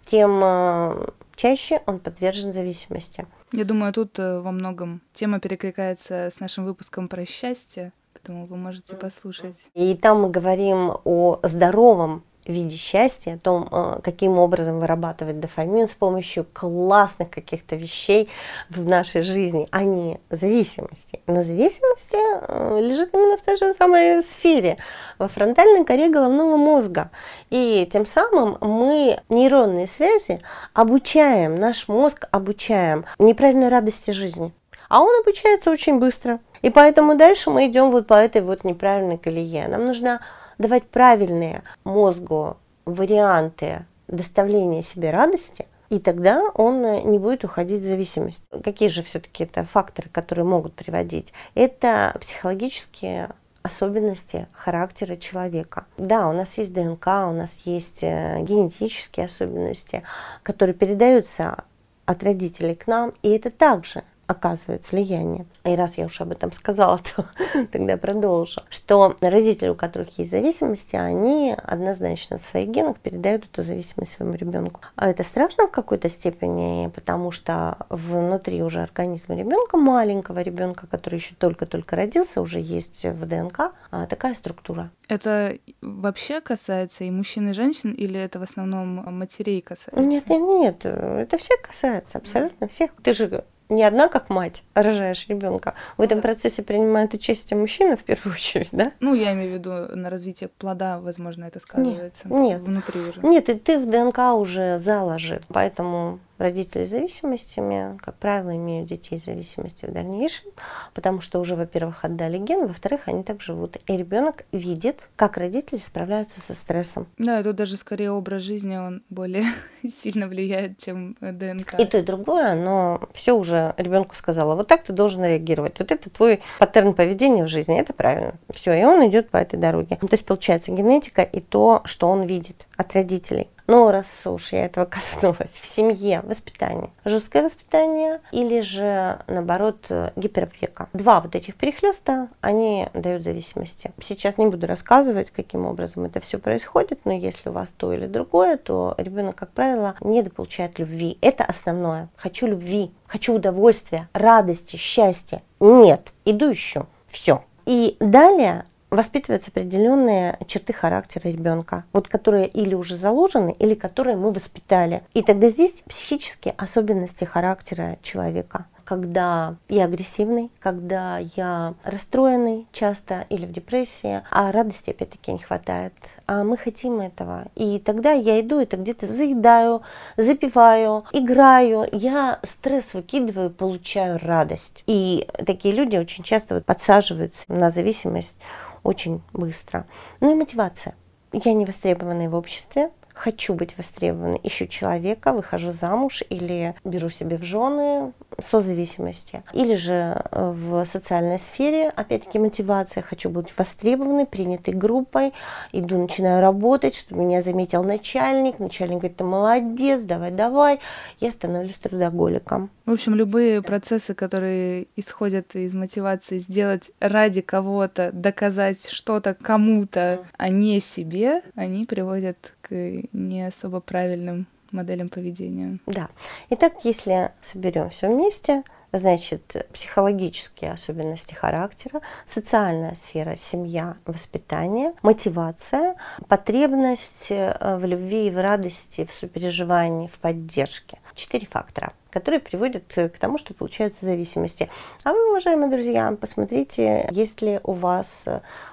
Speaker 2: тем э, чаще он подвержен зависимости.
Speaker 1: Я думаю, тут э, во многом тема перекликается с нашим выпуском про счастье, поэтому вы можете послушать.
Speaker 2: И там мы говорим о здоровом в виде счастья, о том, э, каким образом вырабатывать дофамин с помощью классных каких-то вещей в нашей жизни, а не зависимости. Но зависимости э, лежит именно в той же самой сфере, во фронтальной коре головного мозга. И тем самым мы нейронные связи обучаем, наш мозг обучаем неправильной радости жизни. А он обучается очень быстро. И поэтому дальше мы идем вот по этой вот неправильной колее. Нам нужна давать правильные мозгу варианты доставления себе радости, и тогда он не будет уходить в зависимость. Какие же все-таки это факторы, которые могут приводить? Это психологические особенности характера человека. Да, у нас есть ДНК, у нас есть э, генетические особенности, которые передаются от родителей к нам, и это также оказывает влияние. И раз я уж об этом сказала, то тогда продолжу. Что родители, у которых есть зависимости, они однозначно в своих генах передают эту зависимость своему ребенку. А это страшно в какой-то степени, потому что внутри уже организма ребенка, маленького ребенка, который еще только-только родился, уже есть в ДНК а, такая структура.
Speaker 1: Это вообще касается и мужчин, и женщин, или это в основном матерей касается?
Speaker 2: Нет, нет, нет, это всех касается, абсолютно всех. Ты же не одна как мать рожаешь ребенка. В этом процессе принимает участие мужчина в первую очередь, да?
Speaker 1: Ну, я имею в виду на развитие плода, возможно, это сказывается
Speaker 2: нет, нет.
Speaker 1: внутри уже.
Speaker 2: Нет, и ты в ДНК уже заложил, поэтому родители с зависимостями, как правило, имеют детей с зависимостью в дальнейшем, потому что уже, во-первых, отдали ген, во-вторых, они так живут. И ребенок видит, как родители справляются со стрессом.
Speaker 1: Да, тут даже скорее образ жизни, он более сильно влияет, чем ДНК.
Speaker 2: И то, и другое, но все уже ребенку сказала, вот так ты должен реагировать. Вот это твой паттерн поведения в жизни, это правильно. Все, и он идет по этой дороге. То есть получается генетика и то, что он видит от родителей. Но раз уж я этого коснулась, в семье воспитание, жесткое воспитание или же, наоборот, гиперопека. Два вот этих перехлеста, они дают зависимости. Сейчас не буду рассказывать, каким образом это все происходит, но если у вас то или другое, то ребенок, как правило, недополучает любви. Это основное. Хочу любви, хочу удовольствия, радости, счастья. Нет, иду еще. Все. И далее воспитываются определенные черты характера ребенка, вот которые или уже заложены, или которые мы воспитали. И тогда здесь психические особенности характера человека когда я агрессивный, когда я расстроенный часто или в депрессии, а радости опять-таки не хватает. А мы хотим этого. И тогда я иду, это где-то заедаю, запиваю, играю. Я стресс выкидываю, получаю радость. И такие люди очень часто вот подсаживаются на зависимость очень быстро. Ну и мотивация. Я не востребованная в обществе, хочу быть востребованной, ищу человека, выхожу замуж или беру себе в жены, созависимости. Или же э, в социальной сфере, опять-таки мотивация, хочу быть востребованной, принятой группой, иду, начинаю работать, чтобы меня заметил начальник, начальник говорит, ты молодец, давай, давай, я становлюсь трудоголиком.
Speaker 1: В общем, любые процессы, которые исходят из мотивации сделать ради кого-то, доказать что-то кому-то, а не себе, они приводят не особо правильным моделям поведения.
Speaker 2: Да. Итак, если соберем все вместе, значит, психологические особенности характера, социальная сфера, семья, воспитание, мотивация, потребность э, в любви и в радости, в сопереживании, в поддержке. Четыре фактора которые приводят к тому, что получаются зависимости. А вы, уважаемые друзья, посмотрите, есть ли у вас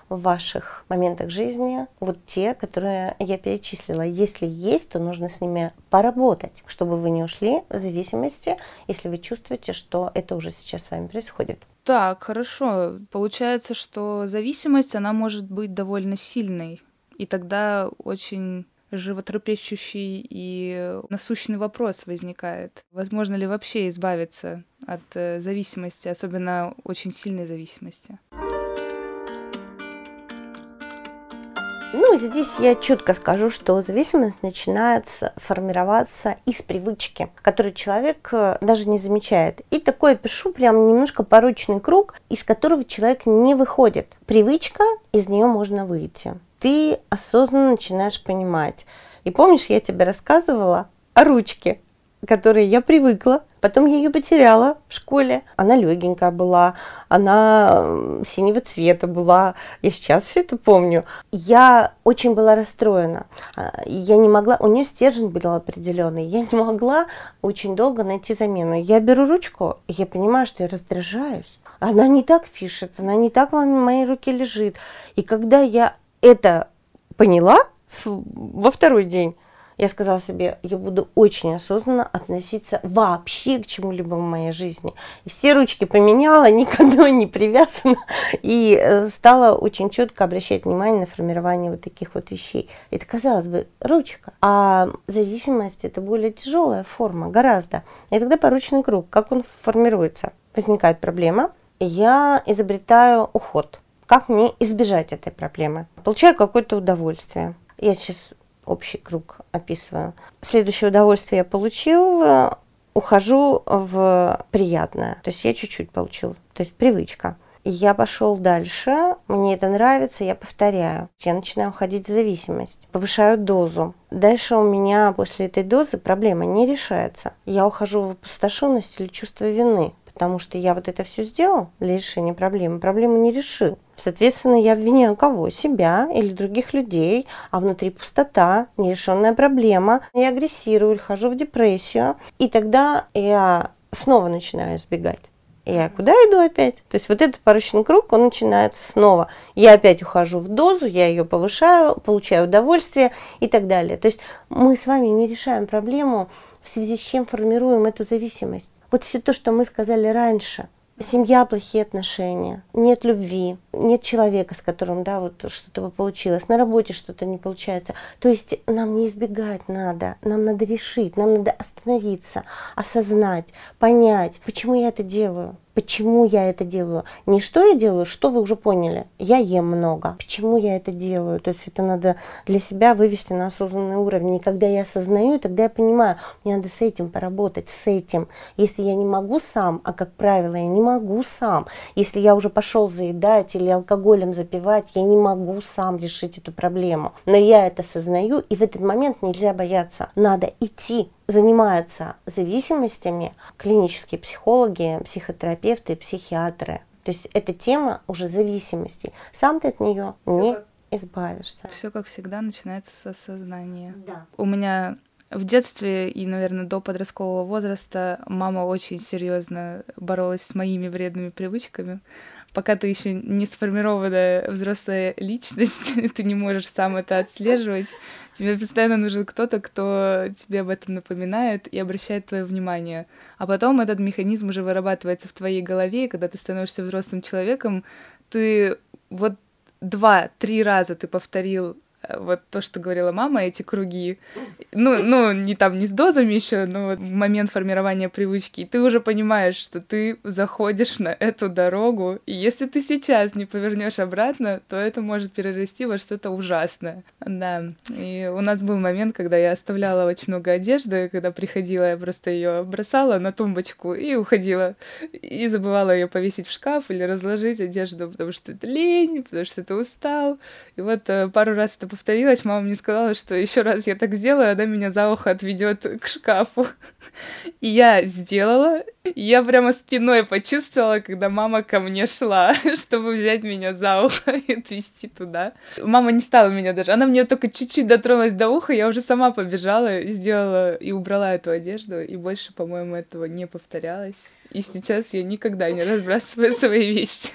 Speaker 2: в ваших моментах жизни вот те, которые я перечислила. Если есть, то нужно с ними поработать, чтобы вы не ушли в зависимости, если вы чувствуете, что это уже сейчас с вами происходит.
Speaker 1: Так, хорошо. Получается, что зависимость, она может быть довольно сильной. И тогда очень животрепещущий и насущный вопрос возникает. Возможно ли вообще избавиться от э, зависимости, особенно очень сильной зависимости?
Speaker 2: Ну, здесь я четко скажу, что зависимость начинается формироваться из привычки, которую человек э, даже не замечает. И такое пишу прям немножко порочный круг, из которого человек не выходит. Привычка, из нее можно выйти ты осознанно начинаешь понимать. И помнишь, я тебе рассказывала о ручке, которой я привыкла. Потом я ее потеряла в школе. Она легенькая была, она синего цвета была. Я сейчас все это помню. Я очень была расстроена. А, я не могла, у нее стержень был определенный. Я не могла очень долго найти замену. Я беру ручку, и я понимаю, что я раздражаюсь. Она не так пишет, она не так в моей руке лежит. И когда я это поняла во второй день, я сказала себе, я буду очень осознанно относиться вообще к чему-либо в моей жизни. Все ручки поменяла, никогда не привязана. И э, стала очень четко обращать внимание на формирование вот таких вот вещей. Это, казалось бы, ручка. А зависимость это более тяжелая форма, гораздо. И тогда поручный круг, как он формируется? Возникает проблема, я изобретаю уход как мне избежать этой проблемы? Получаю какое-то удовольствие. Я сейчас общий круг описываю. Следующее удовольствие я получил, ухожу в приятное. То есть я чуть-чуть получил. То есть привычка. я пошел дальше, мне это нравится, я повторяю. Я начинаю уходить в зависимость, повышаю дозу. Дальше у меня после этой дозы проблема не решается. Я ухожу в опустошенность или чувство вины, потому что я вот это все сделал для решения проблемы, проблему не решил. Соответственно, я обвиняю кого? Себя или других людей, а внутри пустота, нерешенная проблема. Я агрессирую, хожу в депрессию, и тогда я снова начинаю избегать. Я куда иду опять? То есть вот этот порочный круг, он начинается снова. Я опять ухожу в дозу, я ее повышаю, получаю удовольствие и так далее. То есть мы с вами не решаем проблему, в связи с чем формируем эту зависимость. Вот все то, что мы сказали раньше – семья плохие отношения, нет любви, нет человека, с которым, да, вот что-то бы получилось, на работе что-то не получается. То есть нам не избегать надо, нам надо решить, нам надо остановиться, осознать, понять, почему я это делаю, Почему я это делаю? Не что я делаю, что вы уже поняли. Я ем много. Почему я это делаю? То есть это надо для себя вывести на осознанный уровень. И когда я осознаю, тогда я понимаю, мне надо с этим поработать, с этим. Если я не могу сам, а как правило, я не могу сам. Если я уже пошел заедать или алкоголем запивать, я не могу сам решить эту проблему. Но я это осознаю, и в этот момент нельзя бояться. Надо идти занимаются зависимостями клинические психологи, психотерапевты, психиатры. То есть эта тема уже зависимости. Сам ты от нее не как, избавишься.
Speaker 1: Все как всегда начинается с осознания.
Speaker 2: Да.
Speaker 1: У меня В детстве и, наверное, до подросткового возраста мама очень серьезно боролась с моими вредными привычками. Пока ты еще не сформированная взрослая личность, ты не можешь сам это отслеживать. Тебе постоянно нужен кто-то, кто тебе об этом напоминает и обращает твое внимание. А потом этот механизм уже вырабатывается в твоей голове, и когда ты становишься взрослым человеком, ты вот два-три раза ты повторил вот то, что говорила мама, эти круги, ну, ну, не там, не с дозами еще, но вот момент формирования привычки, и ты уже понимаешь, что ты заходишь на эту дорогу, и если ты сейчас не повернешь обратно, то это может перерасти во что-то ужасное. Да, и у нас был момент, когда я оставляла очень много одежды, когда приходила, я просто ее бросала на тумбочку и уходила, и забывала ее повесить в шкаф или разложить одежду, потому что это лень, потому что ты устал, и вот э, пару раз это повторилось, мама мне сказала, что еще раз я так сделаю, она меня за ухо отведет к шкафу. И я сделала. И я прямо спиной почувствовала, когда мама ко мне шла, чтобы взять меня за ухо и отвезти туда. Мама не стала меня даже. Она мне только чуть-чуть дотронулась до уха, я уже сама побежала и сделала и убрала эту одежду. И больше, по-моему, этого не повторялось. И сейчас я никогда не разбрасываю свои вещи.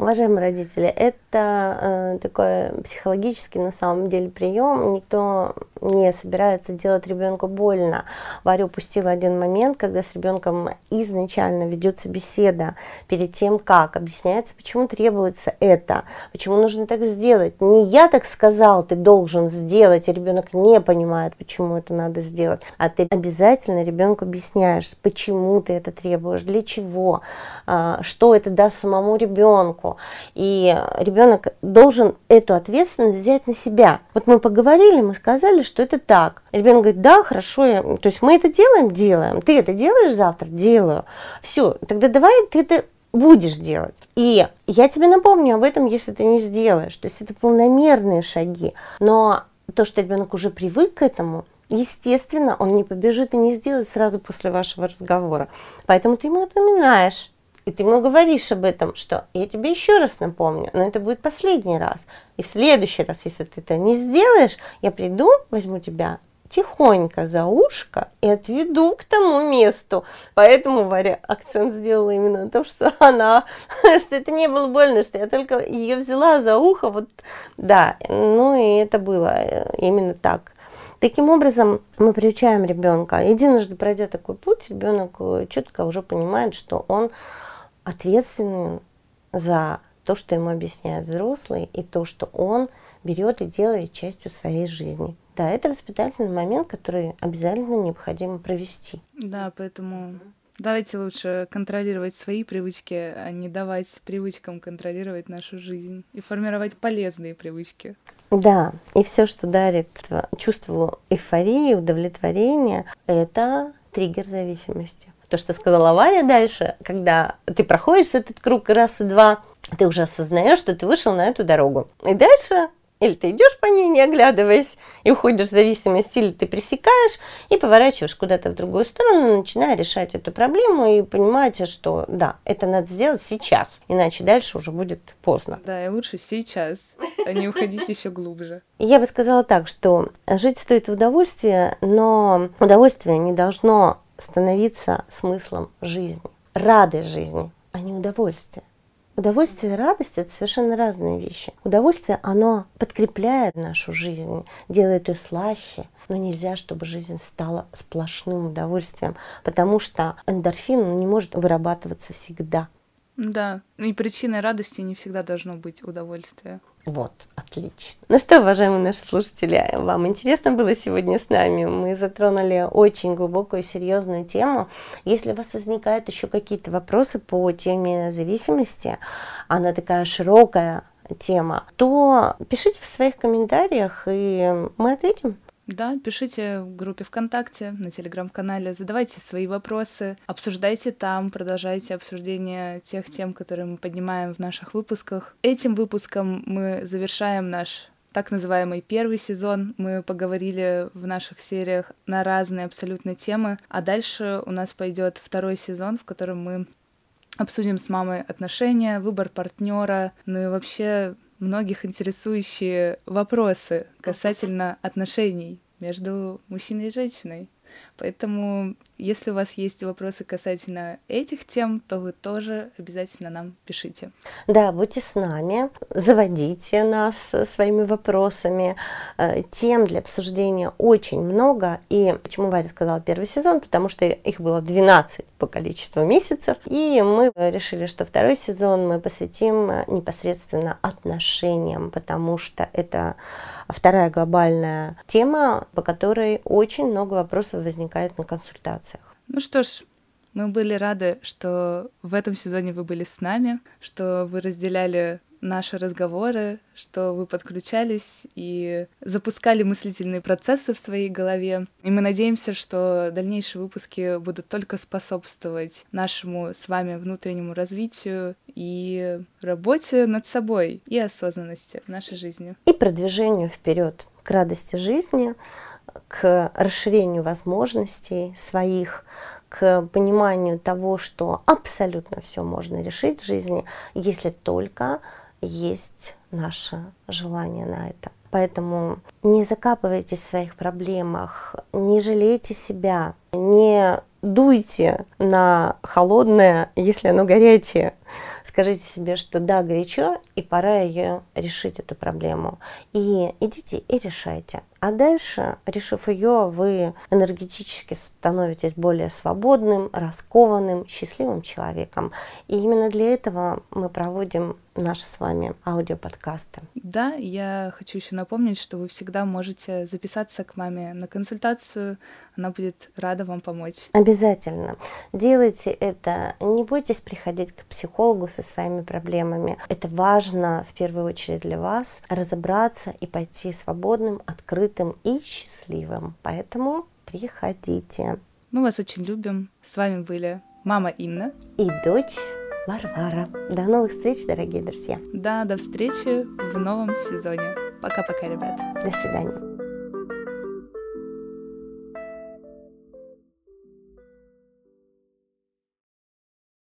Speaker 2: Уважаемые родители, это э, такой психологический на самом деле прием. Никто не собирается делать ребенку больно. Варя упустила один момент, когда с ребенком изначально ведется беседа перед тем, как объясняется, почему требуется это, почему нужно так сделать. Не я так сказал, ты должен сделать, и ребенок не понимает, почему это надо сделать, а ты обязательно ребенку объясняешь, почему ты это требуешь, для чего, э, что это даст самому ребенку ребенку. И ребенок должен эту ответственность взять на себя. Вот мы поговорили, мы сказали, что это так. Ребенок говорит, да, хорошо, я... то есть мы это делаем, делаем. Ты это делаешь завтра? Делаю. Все, тогда давай ты это будешь делать. И я тебе напомню об этом, если ты не сделаешь. То есть это полномерные шаги. Но то, что ребенок уже привык к этому, естественно, он не побежит и не сделает сразу после вашего разговора. Поэтому ты ему напоминаешь, и ты ему говоришь об этом, что я тебе еще раз напомню, но это будет последний раз. И в следующий раз, если ты это не сделаешь, я приду, возьму тебя тихонько за ушко и отведу к тому месту. Поэтому Варя акцент сделала именно на том, что она, что это не было больно, что я только ее взяла за ухо, вот, да, ну и это было э, именно так. Таким образом, мы приучаем ребенка. Единожды пройдя такой путь, ребенок э, четко уже понимает, что он ответственным за то, что ему объясняет взрослый, и то, что он берет и делает частью своей жизни. Да, это воспитательный момент, который обязательно необходимо провести.
Speaker 1: Да, поэтому давайте лучше контролировать свои привычки, а не давать привычкам контролировать нашу жизнь и формировать полезные привычки.
Speaker 2: Да, и все, что дарит чувство эйфории, удовлетворения, это триггер зависимости то, что сказала Варя дальше, когда ты проходишь этот круг раз и два, ты уже осознаешь, что ты вышел на эту дорогу. И дальше или ты идешь по ней, не оглядываясь, и уходишь в зависимость, или ты пресекаешь и поворачиваешь куда-то в другую сторону, начиная решать эту проблему и понимаете, что да, это надо сделать сейчас, иначе дальше уже будет поздно.
Speaker 1: Да, и лучше сейчас, а не уходить еще глубже.
Speaker 2: Я бы сказала так, что жить стоит в удовольствии, но удовольствие не должно становиться смыслом жизни, радость жизни, а не удовольствие. Удовольствие и радость – это совершенно разные вещи. Удовольствие, оно подкрепляет нашу жизнь, делает ее слаще, но нельзя, чтобы жизнь стала сплошным удовольствием, потому что эндорфин не может вырабатываться всегда.
Speaker 1: Да, и причиной радости не всегда должно быть удовольствие.
Speaker 2: Вот, отлично. Ну что, уважаемые наши слушатели, вам интересно было сегодня с нами? Мы затронули очень глубокую серьезную тему. Если у вас возникают еще какие-то вопросы по теме зависимости, она такая широкая тема, то пишите в своих комментариях, и мы ответим.
Speaker 1: Да, пишите в группе ВКонтакте, на телеграм-канале, задавайте свои вопросы, обсуждайте там, продолжайте обсуждение тех тем, которые мы поднимаем в наших выпусках. Этим выпуском мы завершаем наш так называемый первый сезон. Мы поговорили в наших сериях на разные абсолютно темы, а дальше у нас пойдет второй сезон, в котором мы обсудим с мамой отношения, выбор партнера, ну и вообще многих интересующие вопросы касательно отношений между мужчиной и женщиной. Поэтому, если у вас есть вопросы касательно этих тем, то вы тоже обязательно нам пишите.
Speaker 2: Да, будьте с нами, заводите нас своими вопросами. Э, тем для обсуждения очень много. И почему Варя сказала первый сезон? Потому что их было 12 по количеству месяцев. И мы решили, что второй сезон мы посвятим непосредственно отношениям, потому что это вторая глобальная тема, по которой очень много вопросов возникает на консультациях.
Speaker 1: Ну что ж, мы были рады, что в этом сезоне вы были с нами, что вы разделяли наши разговоры, что вы подключались и запускали мыслительные процессы в своей голове. И мы надеемся, что дальнейшие выпуски будут только способствовать нашему с вами внутреннему развитию и работе над собой и осознанности в нашей жизни.
Speaker 2: И продвижению вперед к радости жизни, к расширению возможностей своих, к пониманию того, что абсолютно все можно решить в жизни, если только есть наше желание на это. Поэтому не закапывайтесь в своих проблемах, не жалейте себя, не дуйте на холодное, если оно горячее. Скажите себе, что да, горячо, и пора ее решить, эту проблему. И идите и решайте. А дальше, решив ее, вы энергетически становитесь более свободным, раскованным, счастливым человеком. И именно для этого мы проводим наши с вами аудиоподкасты.
Speaker 1: Да, я хочу еще напомнить, что вы всегда можете записаться к маме на консультацию. Она будет рада вам помочь.
Speaker 2: Обязательно. Делайте это. Не бойтесь приходить к психологу со своими проблемами. Это важно в первую очередь для вас разобраться и пойти свободным, открытым открытым и счастливым. Поэтому приходите.
Speaker 1: Мы вас очень любим. С вами были мама Инна
Speaker 2: и дочь Варвара. До новых встреч, дорогие друзья.
Speaker 1: Да, до встречи в новом сезоне. Пока-пока, ребята.
Speaker 2: До свидания.